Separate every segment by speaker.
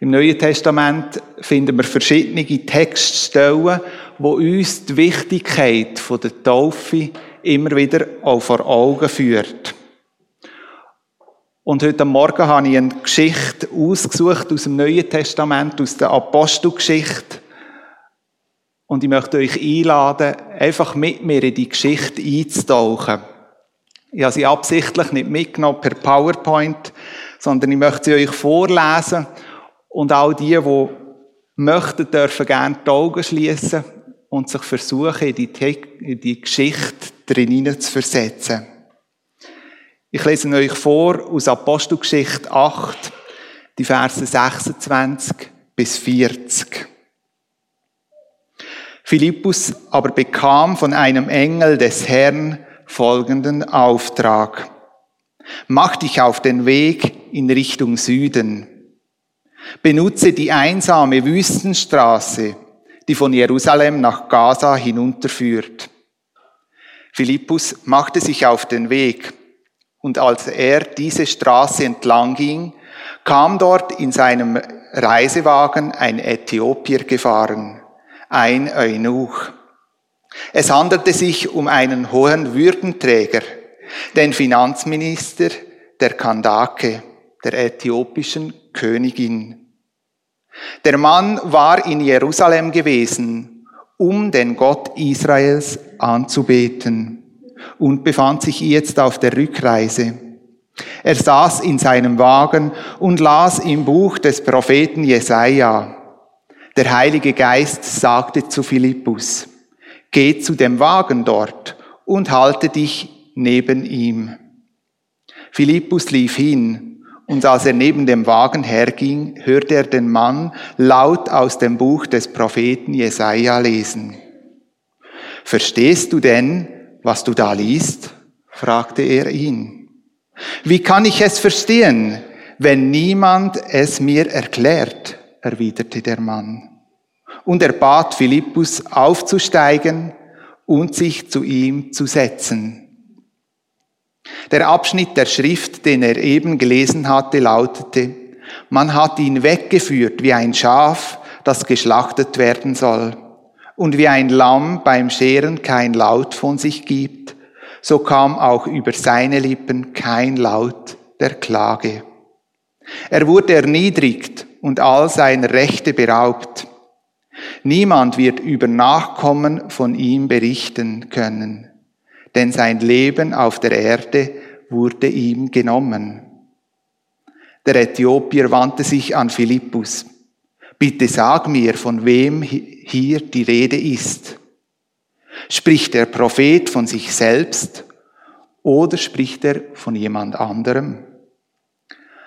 Speaker 1: Im Neuen Testament finden wir verschiedene Textstellen, wo uns die Wichtigkeit der Taufe immer wieder auch vor Augen führt. Und heute Morgen habe ich eine Geschichte ausgesucht aus dem Neuen Testament, aus der Apostelgeschichte. Und ich möchte euch einladen, einfach mit mir in die Geschichte einzutauchen. Ich habe sie absichtlich nicht mitgenommen per PowerPoint, sondern ich möchte sie euch vorlesen. Und all die, die möchten, dürfen gerne die Augen schließen und sich versuchen, in die, in die Geschichte drin zu versetzen. Ich lese euch vor aus Apostelgeschichte 8, die Verse 26 bis 40. Philippus aber bekam von einem Engel des Herrn folgenden Auftrag. Mach dich auf den Weg in Richtung Süden. Benutze die einsame Wüstenstraße, die von Jerusalem nach Gaza hinunterführt. Philippus machte sich auf den Weg und als er diese Straße entlang ging, kam dort in seinem Reisewagen ein Äthiopier gefahren, ein Eunuch. Es handelte sich um einen hohen Würdenträger, den Finanzminister der Kandake, der äthiopischen Königin. Der Mann war in Jerusalem gewesen, um den Gott Israels anzubeten und befand sich jetzt auf der Rückreise. Er saß in seinem Wagen und las im Buch des Propheten Jesaja. Der Heilige Geist sagte zu Philippus, geh zu dem Wagen dort und halte dich neben ihm. Philippus lief hin, und als er neben dem Wagen herging, hörte er den Mann laut aus dem Buch des Propheten Jesaja lesen. Verstehst du denn, was du da liest? fragte er ihn. Wie kann ich es verstehen, wenn niemand es mir erklärt? erwiderte der Mann. Und er bat Philippus aufzusteigen und sich zu ihm zu setzen. Der Abschnitt der Schrift, den er eben gelesen hatte, lautete, man hat ihn weggeführt wie ein Schaf, das geschlachtet werden soll. Und wie ein Lamm beim Scheren kein Laut von sich gibt, so kam auch über seine Lippen kein Laut der Klage. Er wurde erniedrigt und all seiner Rechte beraubt. Niemand wird über Nachkommen von ihm berichten können, denn sein Leben auf der Erde wurde ihm genommen. Der Äthiopier wandte sich an Philippus. Bitte sag mir, von wem hier die Rede ist. Spricht der Prophet von sich selbst oder spricht er von jemand anderem?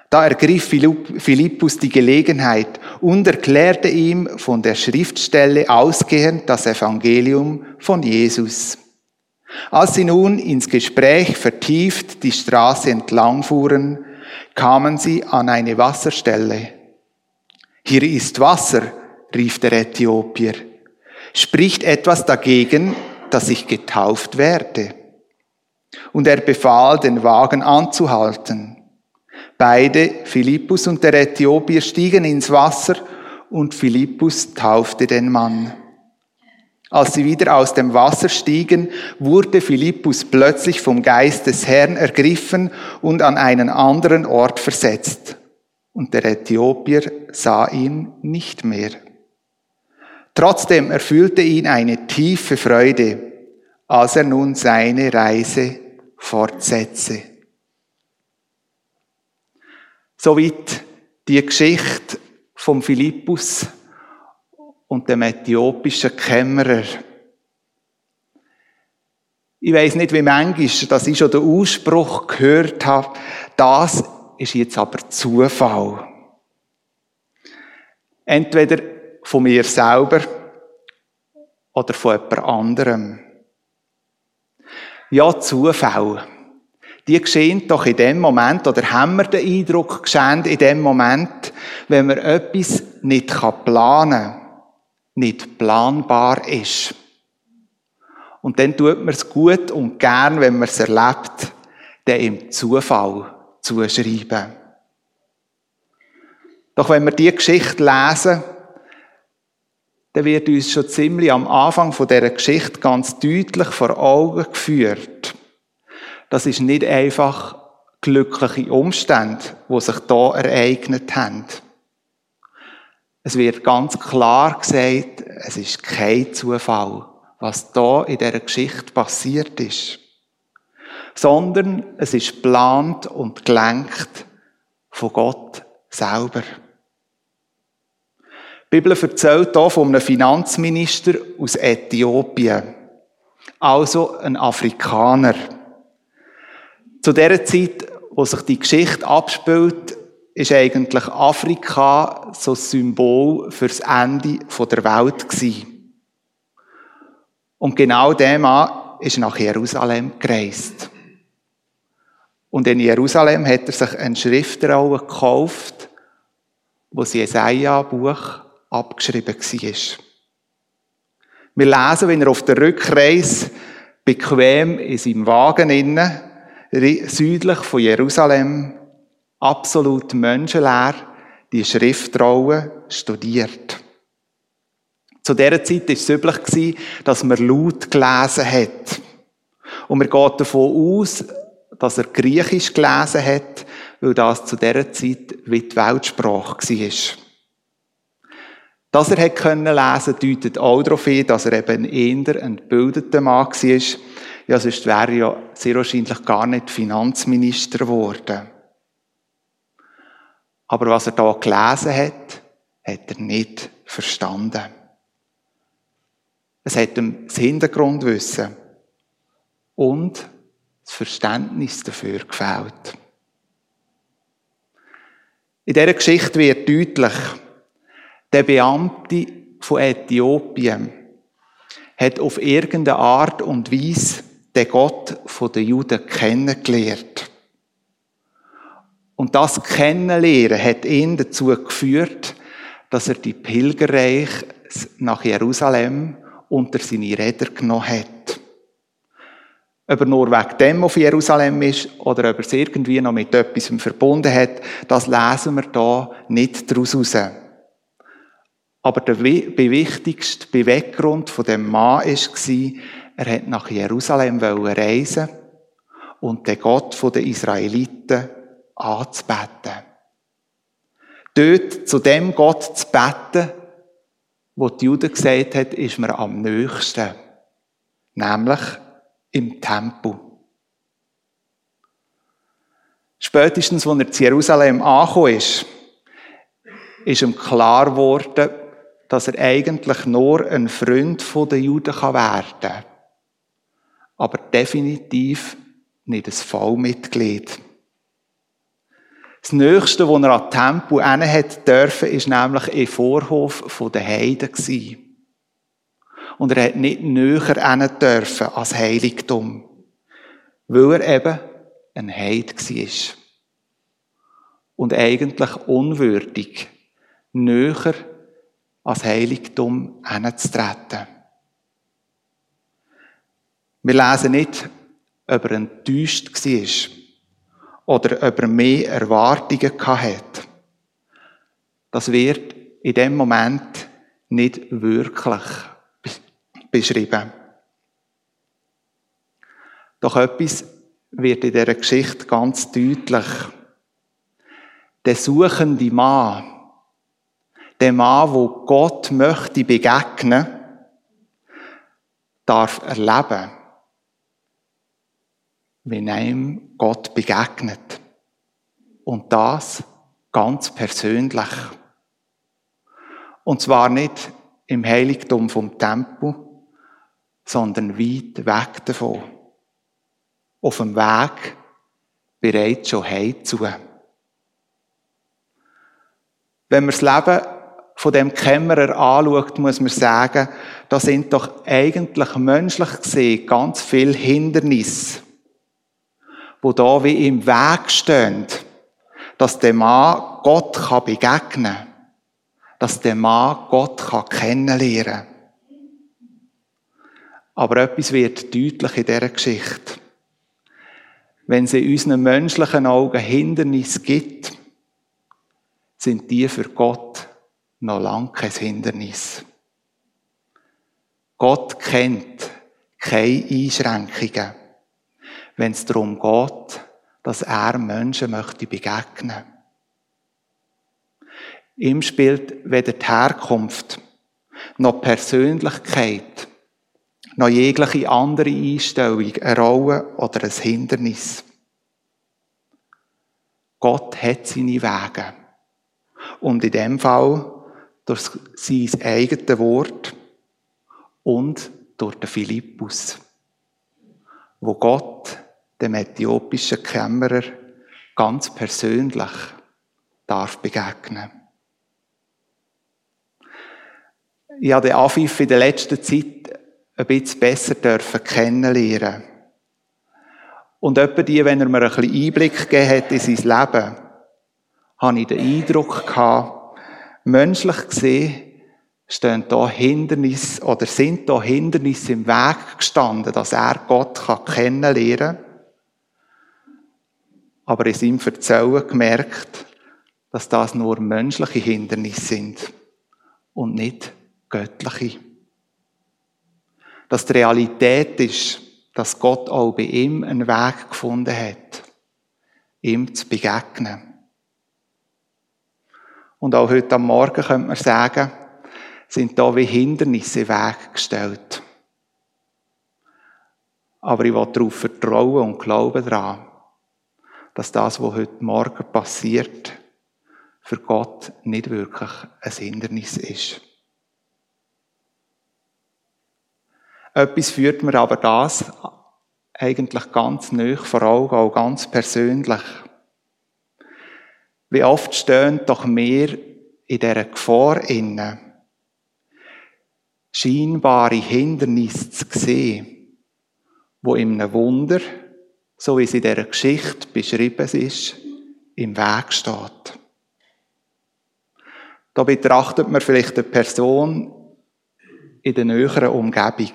Speaker 1: Da ergriff Philippus die Gelegenheit und erklärte ihm von der Schriftstelle ausgehend das Evangelium von Jesus. Als sie nun ins Gespräch vertieft die Straße entlang fuhren, kamen sie an eine Wasserstelle. Hier ist Wasser, rief der Äthiopier. Spricht etwas dagegen, dass ich getauft werde? Und er befahl, den Wagen anzuhalten. Beide, Philippus und der Äthiopier, stiegen ins Wasser und Philippus taufte den Mann. Als sie wieder aus dem Wasser stiegen, wurde Philippus plötzlich vom Geist des Herrn ergriffen und an einen anderen Ort versetzt und der Äthiopier sah ihn nicht mehr. Trotzdem erfüllte ihn eine tiefe Freude, als er nun seine Reise fortsetzte. Soweit die Geschichte vom Philippus und dem äthiopischen Kämmerer. Ich weiß nicht, wie manchmal, dass ich schon den Ausspruch gehört habe, das ist jetzt aber Zufall. Entweder von mir selber oder von jemand anderem. Ja, Zufall. Die geschehen doch in dem Moment, oder haben wir den Eindruck geschehen in dem Moment, wenn man etwas nicht planen kann, nicht planbar ist. Und dann tut man es gut und gern, wenn man es erlebt, dann im Zufall zuschreiben. Doch wenn wir diese Geschichte lesen, dann wird uns schon ziemlich am Anfang von dieser Geschichte ganz deutlich vor Augen geführt. Das ist nicht einfach glückliche Umstände, die sich da ereignet haben. Es wird ganz klar gesagt, es ist kein Zufall, was da in dieser Geschichte passiert ist. Sondern es ist geplant und gelenkt von Gott selber. Die Bibel erzählt hier von einem Finanzminister aus Äthiopien. Also ein Afrikaner. Zu der Zeit, wo sich die Geschichte abspielt, ist eigentlich Afrika so ein Symbol fürs Ende der Welt gewesen. Und genau der Mann ist nach Jerusalem gereist. Und in Jerusalem hat er sich eine Schriftrolle gekauft, wo das Jesaja-Buch abgeschrieben war. Wir lesen, wenn er auf der Rückreise bequem in seinem Wagen innen, südlich von Jerusalem, absolut menschenleer, die Schriftrolle studiert. Zu dieser Zeit war es üblich, dass man laut gelesen hat. Und man geht davon aus, dass er Griechisch gelesen hat, weil das zu dieser Zeit wie die Weltsprache war. Dass er hat lesen deutet auch darauf hin, dass er eben eher ein gebildeter Mann war. Ja, sonst wäre er ja sehr wahrscheinlich gar nicht Finanzminister geworden. Aber was er da gelesen hat, hat er nicht verstanden. Es hat ihm das Hintergrundwissen und das Verständnis dafür gefällt. In dieser Geschichte wird deutlich, der Beamte von Äthiopien hat auf irgendeine Art und Weise den Gott der Juden kennengelernt. Und das Kennenlernen hat ihn dazu geführt, dass er die Pilgerreich nach Jerusalem unter seine Räder genommen hat. Ob er nur wegen dem auf Jerusalem ist oder ob er es irgendwie noch mit etwas verbunden hat, das lesen wir da nicht daraus heraus. Aber der wichtigste Beweggrund von dem Mann war, er hat nach Jerusalem reisen und den Gott der Israeliten anzubeten. Dort zu dem Gott zu beten, wo die Juden gesagt hat, ist mir am nächsten. Nämlich im Tempel. Spätestens, als er zu Jerusalem angekommen ist, ist ihm klar geworden, dass er eigentlich nur ein Freund der Juden werden kann. Aber definitiv nicht ein Vollmitglied. Das Nächste, was er an Tempel hat dürfen, ist nämlich im Vorhof der Heiden Und er hat nicht näher dürfen als Heiligtum. Weil er eben ein Heid war. Und eigentlich unwürdig, näher als Heiligtum hinzutreten. Wir lesen nicht, ob er enttäuscht war oder ob er mehr Erwartungen hatte. Das wird in dem Moment nicht wirklich beschrieben. Doch etwas wird in dieser Geschichte ganz deutlich. Der suchende Mann, der Mann, wo Gott möchte begegnen, darf erleben, wenn einem Gott begegnet. Und das ganz persönlich. Und zwar nicht im Heiligtum vom Tempel, sondern weit weg davon. Auf dem Weg bereits schon heimzu. Wenn man das Leben von dem Kämmerer anschaut, muss man sagen, da sind doch eigentlich menschlich gesehen ganz viele Hindernisse wo da wie im Weg stehen, dass der Mann Gott kann begegnen kann, dass der Mann Gott kann kennenlernen Aber etwas wird deutlich in dieser Geschichte. Wenn es in unseren menschlichen Augen Hindernisse gibt, sind die für Gott noch lang kein Hindernis. Gott kennt keine Einschränkungen, wenn es darum geht, dass er Menschen möchte begegnen. Ihm spielt weder die Herkunft noch die Persönlichkeit noch jegliche andere Einstellung eine Rolle oder ein Hindernis. Gott hat seine Wege. Und in dem Fall durch sein eigenes Wort und durch den Philippus, wo Gott dem äthiopischen Kämmerer ganz persönlich darf begegnen. Ich habe den Afif in der letzten Zeit ein bisschen besser dürfen kennenlernen. Und etwa die, wenn er mir ein bisschen Einblick gegeben hat in sein Leben, habe ich den Eindruck gehabt, menschlich gesehen, stehen da Hindernisse oder sind da Hindernisse im Weg gestanden, dass er Gott kennenlernen kann. Aber in seinem Verzählen gemerkt, dass das nur menschliche Hindernisse sind und nicht göttliche. Dass die Realität ist, dass Gott auch bei ihm einen Weg gefunden hat, ihm zu begegnen. Und auch heute am Morgen könnte man sagen, sind da wie Hindernisse im Weg gestellt. Aber ich will darauf vertrauen und glauben daran, dass das, was heute Morgen passiert, für Gott nicht wirklich ein Hindernis ist. Etwas führt mir aber das eigentlich ganz nöch vor Augen, auch ganz persönlich. Wie oft stehen doch wir in dieser Gefahr inne, scheinbare Hindernisse zu sehen, wo in einem Wunder, so wie es in dieser Geschichte beschrieben ist, im Weg steht. Da betrachtet man vielleicht eine Person in der näheren Umgebung.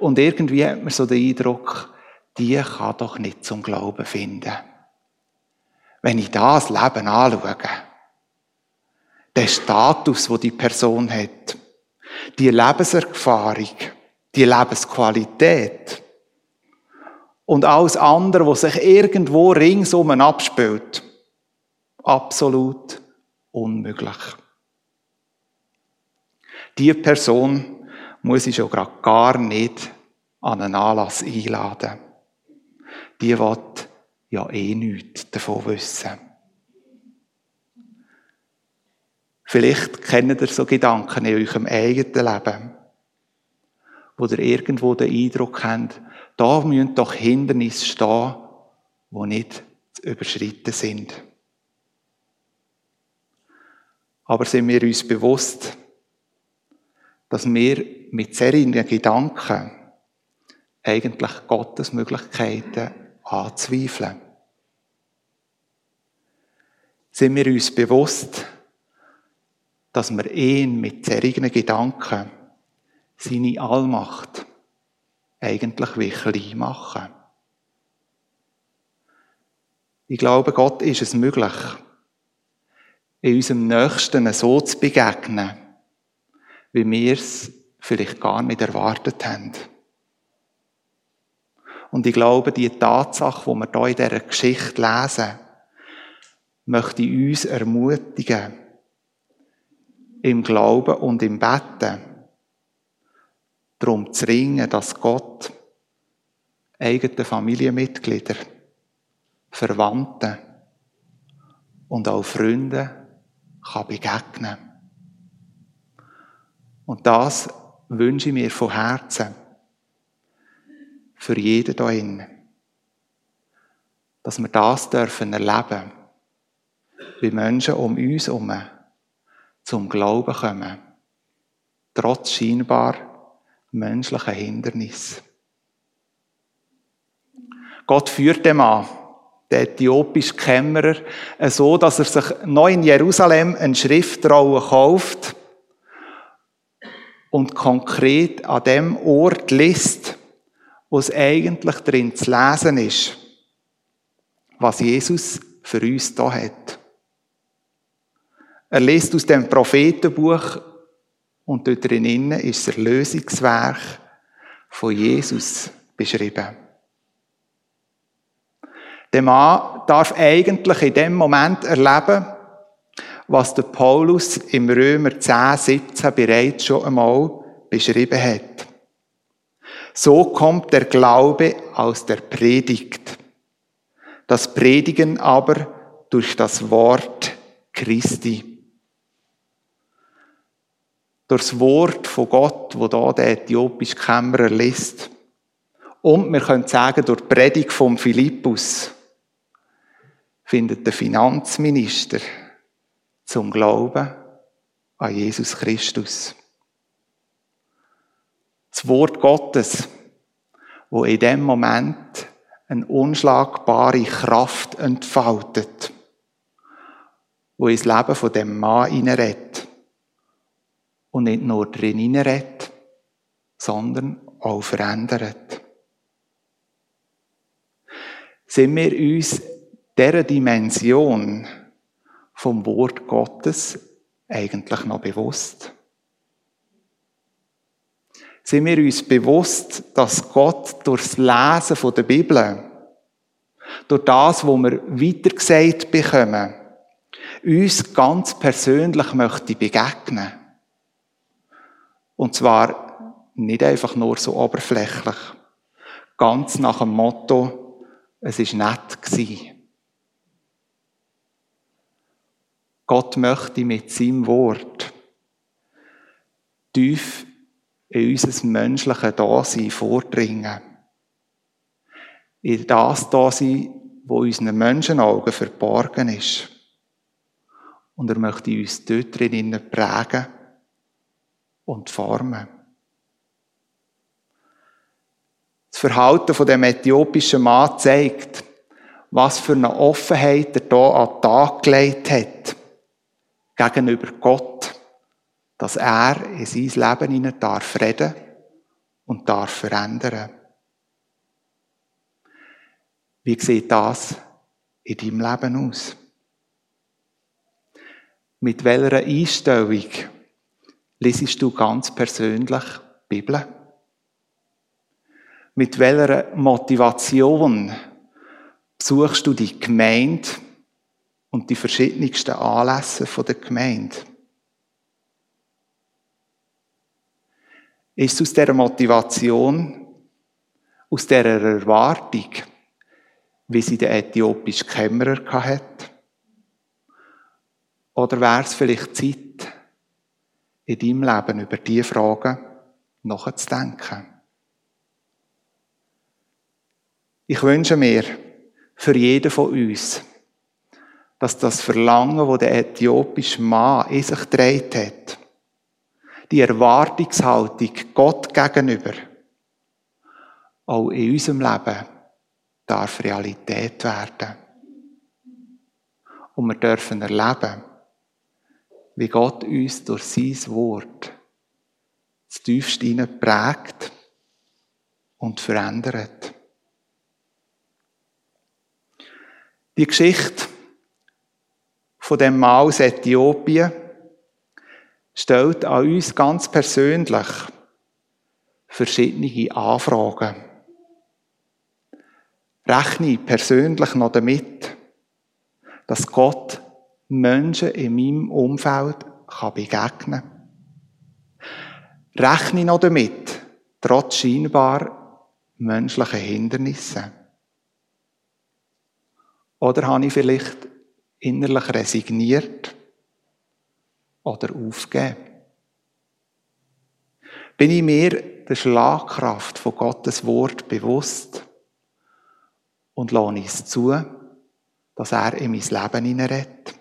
Speaker 1: Und irgendwie hat man so den Eindruck, die kann doch nicht zum Glauben finden. Wenn ich das Leben anschaue, der Status, wo die Person hat, die Lebenserfahrung, die Lebensqualität und alles andere, was sich irgendwo ringsum abspielt, absolut unmöglich. Die Person muss ich schon gerade gar nicht an einen Anlass einladen. Die wird ja eh nichts davon wissen. Vielleicht kennt ihr so Gedanken in eurem eigenen Leben, wo ihr irgendwo den Eindruck habt, da müssen doch Hindernisse stehen, die nicht zu überschritten sind. Aber sind wir uns bewusst, dass wir mit solchen Gedanken eigentlich Gottes Möglichkeiten anzweifeln. Sind wir uns bewusst, dass wir ihn mit solchen Gedanken seine Allmacht eigentlich wie klein machen? Ich glaube, Gott ist es möglich, in unserem Nächsten so zu begegnen, wie wir es vielleicht gar nicht erwartet haben. Und ich glaube, die Tatsache, die wir hier in dieser Geschichte lesen, möchte uns ermutigen, im Glauben und im Betten, darum zu ringen, dass Gott eigene Familienmitglieder, Verwandten und auch Freunde kann begegnen. Und das wünsche ich mir von Herzen für jeden da innen. Dass wir das dürfen erleben, wie Menschen um uns herum zum Glauben kommen, trotz scheinbar menschlichen Hindernissen. Gott führt den Mann, den äthiopische Kämmerer, so, dass er sich neu in Jerusalem eine Schriftrolle kauft und konkret an dem Ort liest, wo es eigentlich drin zu lesen ist, was Jesus für uns da hat. Er liest aus dem Prophetenbuch und dort drinnen ist das Erlösungswerk von Jesus beschrieben. Der Mann darf eigentlich in dem Moment erleben, was der Paulus im Römer 10, 17 bereits schon einmal beschrieben hat. So kommt der Glaube aus der Predigt. Das Predigen aber durch das Wort Christi. Durch das Wort von Gott, wo da der äthiopische Kämmerer liest. Und wir können sagen, durch die Predigt von Philippus findet der Finanzminister zum Glauben an Jesus Christus. Das Wort Gottes, wo in dem Moment eine unschlagbare Kraft entfaltet, wo ins Leben von dem Mann hineinredet. Und nicht nur drin hineinredet, sondern auch verändert. Sind wir uns dieser Dimension vom Wort Gottes eigentlich noch bewusst? Sind wir uns bewusst, dass Gott durchs Lesen der Bibel, durch das, wo wir weitergesagt bekommen, uns ganz persönlich möchte begegnen? Und zwar nicht einfach nur so oberflächlich, ganz nach dem Motto, es ist nett gewesen. Gott möchte mit seinem Wort tief in unser menschliches Dasein vordringen. In das Dasein, wo unseren Menschenaugen verborgen ist. Und er möchte uns dort drinnen prägen und formen. Das Verhalten von dem äthiopischen Mann zeigt, was für eine Offenheit er hier an den Tag gelegt hat gegenüber Gott, dass er in sein Leben hinein darf reden und darf verändern. Wie sieht das in deinem Leben aus? Mit welcher Einstellung lesest du ganz persönlich die Bibel? Mit welcher Motivation besuchst du die Gemeinde und die verschiedensten Anlässe der Gemeinde. Ist es aus dieser Motivation, aus dieser Erwartung, wie sie der äthiopische Kämmerer hat? Oder wäre es vielleicht Zeit, in deinem Leben über diese Fragen nachzudenken? Ich wünsche mir für jeden von uns, dass das Verlangen, wo der äthiopische Mann in sich gedreht hat, die Erwartungshaltung Gott gegenüber, auch in unserem Leben darf Realität werden. Und wir dürfen erleben, wie Gott uns durch sein Wort das tiefste prägt und verändert. Die Geschichte von dem Mann aus Äthiopien stellt an uns ganz persönlich verschiedene Anfragen. Rechne persönlich noch damit, dass Gott Menschen in meinem Umfeld begegnen kann. Rechne noch damit, trotz scheinbar menschlichen Hindernissen. Oder habe ich vielleicht innerlich resigniert oder aufgeben? Bin ich mir der Schlagkraft von Gottes Wort bewusst und lasse es zu, dass er in mein Leben hineinredet?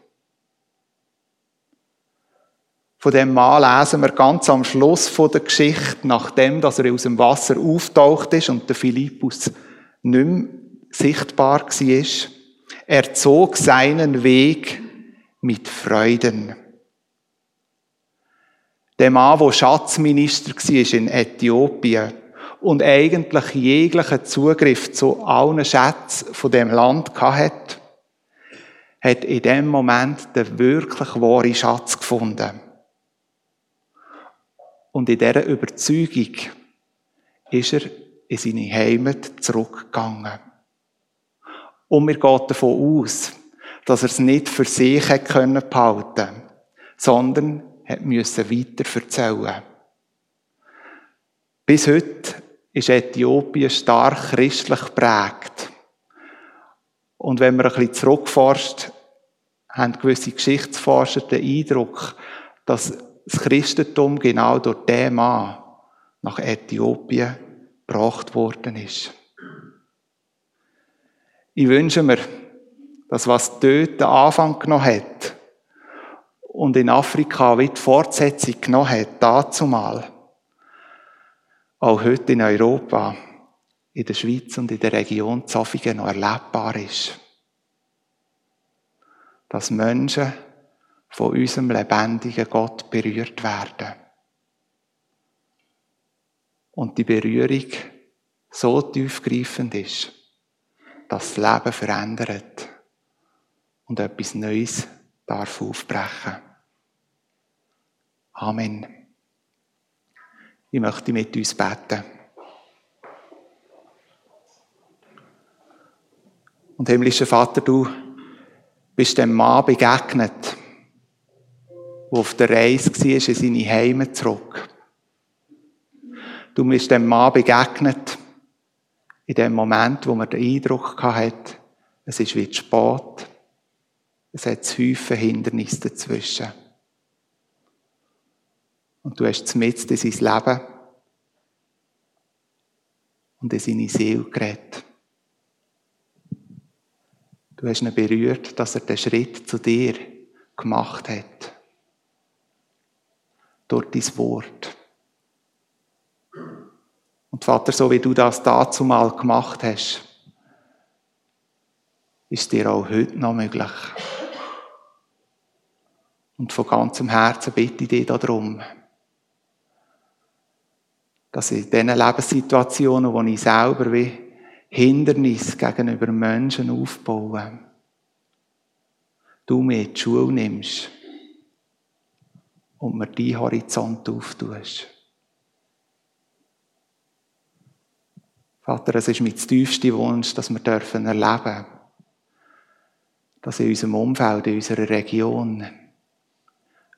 Speaker 1: Von dem Mann lesen wir ganz am Schluss der Geschichte, nachdem dass er aus dem Wasser auftaucht ist und der Philippus nicht mehr sichtbar war. Er zog seinen Weg mit Freuden. Der Mann, der Schatzminister war in Äthiopien und eigentlich jeglichen Zugriff zu allen Schätzen von dem Land hatte, hat in dem Moment den wirklich wahren Schatz gefunden. Und in dieser Überzeugung ist er in seine Heimat zurückgegangen. Und mir geht davon aus, dass er es nicht für sich behalten konnte, sondern hat müssen weiter erzählen. Bis heute ist Äthiopien stark christlich geprägt. Und wenn man ein bisschen zurückforscht, haben gewisse Geschichtsforscher den Eindruck, dass das Christentum genau durch diesen Mann nach Äthiopien gebracht worden ist. Ich wünsche mir, dass was dort den Anfang genommen hat und in Afrika wie die Fortsetzung genommen hat, dazumal, auch heute in Europa, in der Schweiz und in der Region Zofingen noch erlebbar ist. Dass Menschen von unserem lebendigen Gott berührt werden. Und die Berührung so tiefgreifend ist, dass das Leben verändert und etwas Neues darf aufbrechen. Amen. Ich möchte mit uns beten. Und himmlischer Vater, du bist dem Mann begegnet, der auf der Reise war, in seine Heimat zurück. Du bist dem Mann begegnet, in dem Moment, wo man den Eindruck hatte, es ist wie spät, es hat Häufen Hindernisse dazwischen. Und du hast mitten in sein Leben und in seine Seele geredet. Du hast ihn berührt, dass er den Schritt zu dir gemacht hat. Durch dein Wort. Und Vater, so wie du das dazu mal gemacht hast, ist dir auch heute noch möglich. Und von ganzem Herzen bitte ich dich darum, dass in diesen Lebenssituationen, wo ich selber wie Hindernis gegenüber Menschen aufbaue, du mir die Schule nimmst und mir deinen Horizont auftust. Vater, es ist mein tiefster Wunsch, dass wir dürfen erleben, dass in unserem Umfeld, in unserer Region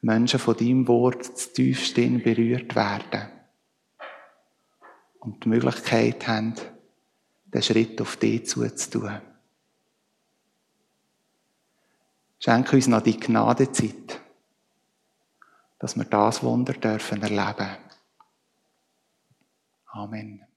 Speaker 1: Menschen von deinem Wort zu tiefsten berührt werden und die Möglichkeit haben, den Schritt auf dich zuzutun. Schenke uns noch die Gnadezeit, dass wir das Wunder dürfen erleben. Amen.